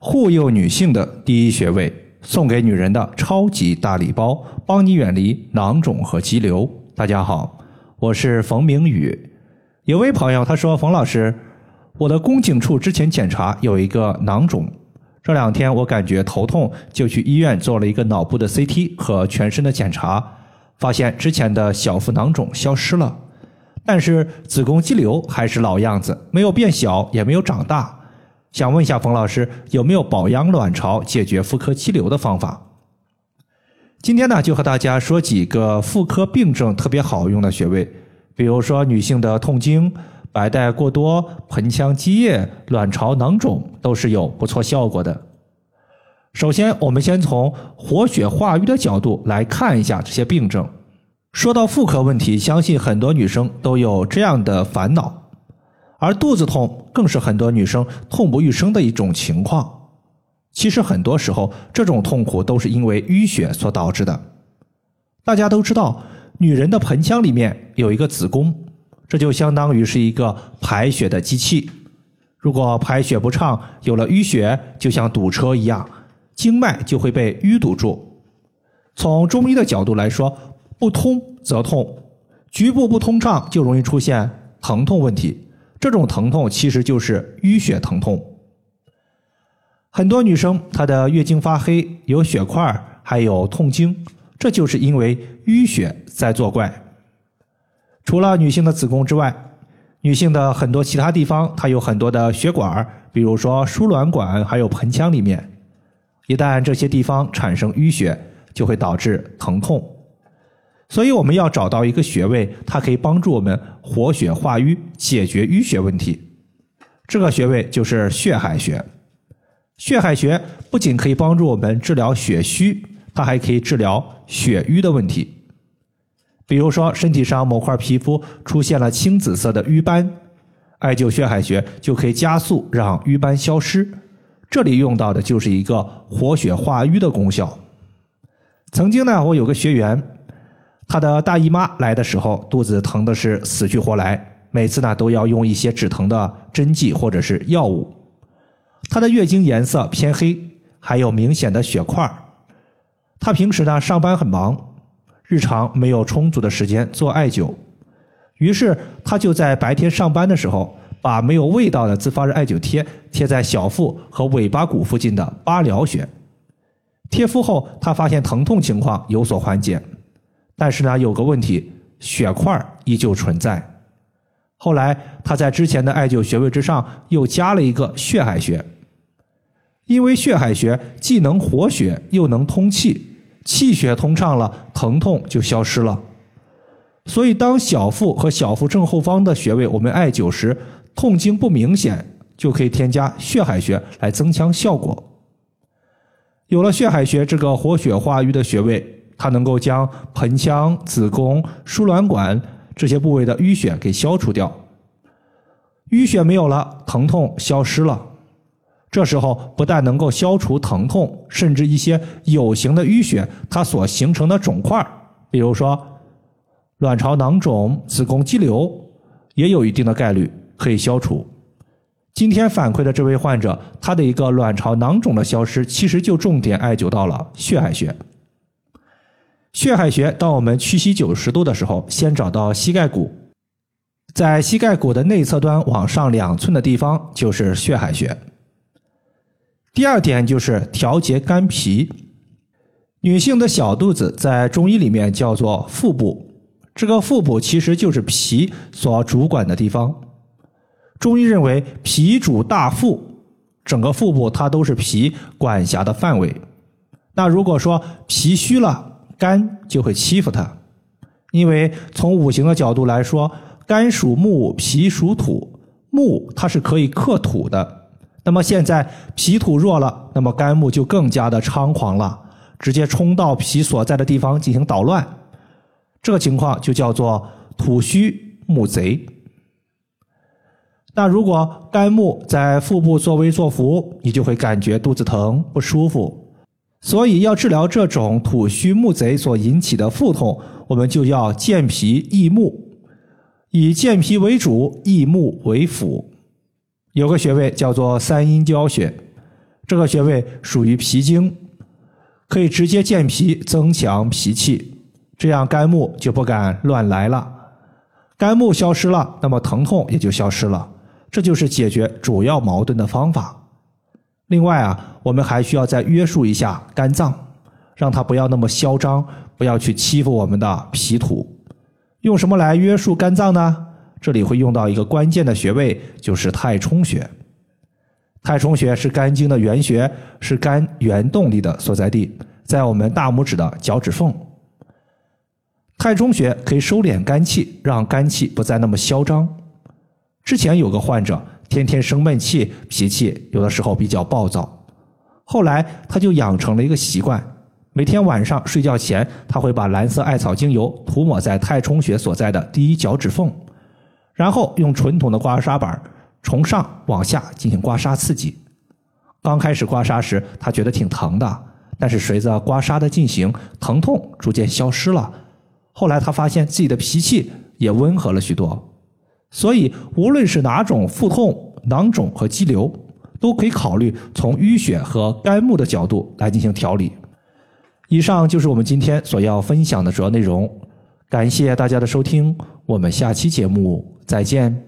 护佑女性的第一穴位，送给女人的超级大礼包，帮你远离囊肿和肌瘤。大家好，我是冯明宇。有位朋友他说：“冯老师，我的宫颈处之前检查有一个囊肿，这两天我感觉头痛，就去医院做了一个脑部的 CT 和全身的检查，发现之前的小腹囊肿消失了。”但是子宫肌瘤还是老样子，没有变小，也没有长大。想问一下冯老师，有没有保养卵巢、解决妇科肌瘤的方法？今天呢，就和大家说几个妇科病症特别好用的穴位，比如说女性的痛经、白带过多、盆腔积液、卵巢囊肿，都是有不错效果的。首先，我们先从活血化瘀的角度来看一下这些病症。说到妇科问题，相信很多女生都有这样的烦恼，而肚子痛更是很多女生痛不欲生的一种情况。其实很多时候，这种痛苦都是因为淤血所导致的。大家都知道，女人的盆腔里面有一个子宫，这就相当于是一个排血的机器。如果排血不畅，有了淤血，就像堵车一样，经脉就会被淤堵住。从中医的角度来说，不通则痛，局部不通畅就容易出现疼痛问题。这种疼痛其实就是淤血疼痛。很多女生她的月经发黑、有血块，还有痛经，这就是因为淤血在作怪。除了女性的子宫之外，女性的很多其他地方，它有很多的血管，比如说输卵管，还有盆腔里面，一旦这些地方产生淤血，就会导致疼痛。所以我们要找到一个穴位，它可以帮助我们活血化瘀，解决淤血问题。这个穴位就是血海穴。血海穴不仅可以帮助我们治疗血虚，它还可以治疗血瘀的问题。比如说，身体上某块皮肤出现了青紫色的瘀斑，艾灸血海穴就可以加速让瘀斑消失。这里用到的就是一个活血化瘀的功效。曾经呢，我有个学员。她的大姨妈来的时候，肚子疼的是死去活来，每次呢都要用一些止疼的针剂或者是药物。她的月经颜色偏黑，还有明显的血块。她平时呢上班很忙，日常没有充足的时间做艾灸，于是她就在白天上班的时候，把没有味道的自发热艾灸贴贴在小腹和尾巴骨附近的八髎穴。贴敷后，她发现疼痛情况有所缓解。但是呢，有个问题，血块依旧存在。后来他在之前的艾灸穴位之上又加了一个血海穴，因为血海穴既能活血又能通气，气血通畅了，疼痛就消失了。所以，当小腹和小腹正后方的穴位我们艾灸时，痛经不明显，就可以添加血海穴来增强效果。有了血海穴这个活血化瘀的穴位。它能够将盆腔、子宫、输卵管这些部位的淤血给消除掉，淤血没有了，疼痛消失了。这时候不但能够消除疼痛，甚至一些有形的淤血，它所形成的肿块，比如说卵巢囊肿、子宫肌瘤，也有一定的概率可以消除。今天反馈的这位患者，他的一个卵巢囊肿的消失，其实就重点艾灸到了血海穴。血海穴，当我们屈膝九十度的时候，先找到膝盖骨，在膝盖骨的内侧端往上两寸的地方就是血海穴。第二点就是调节肝脾。女性的小肚子在中医里面叫做腹部，这个腹部其实就是脾所主管的地方。中医认为脾主大腹，整个腹部它都是脾管辖的范围。那如果说脾虚了，肝就会欺负它，因为从五行的角度来说，肝属木，脾属土，木它是可以克土的。那么现在脾土弱了，那么肝木就更加的猖狂了，直接冲到脾所在的地方进行捣乱。这个情况就叫做土虚木贼。那如果肝木在腹部作威作福，你就会感觉肚子疼不舒服。所以要治疗这种土虚木贼所引起的腹痛，我们就要健脾益木，以健脾为主，益木为辅。有个穴位叫做三阴交穴，这个穴位属于脾经，可以直接健脾，增强脾气，这样肝木就不敢乱来了。肝木消失了，那么疼痛也就消失了。这就是解决主要矛盾的方法。另外啊，我们还需要再约束一下肝脏，让它不要那么嚣张，不要去欺负我们的脾土。用什么来约束肝脏呢？这里会用到一个关键的穴位，就是太冲穴。太冲穴是肝经的原穴，是肝原动力的所在地，在我们大拇指的脚趾缝。太冲穴可以收敛肝气，让肝气不再那么嚣张。之前有个患者天天生闷气，脾气有的时候比较暴躁。后来他就养成了一个习惯，每天晚上睡觉前，他会把蓝色艾草精油涂抹在太冲穴所在的第一脚趾缝，然后用纯铜的刮痧板从上往下进行刮痧刺激。刚开始刮痧时，他觉得挺疼的，但是随着刮痧的进行，疼痛逐渐消失了。后来他发现自己的脾气也温和了许多。所以，无论是哪种腹痛、囊肿和肌瘤，都可以考虑从淤血和肝木的角度来进行调理。以上就是我们今天所要分享的主要内容。感谢大家的收听，我们下期节目再见。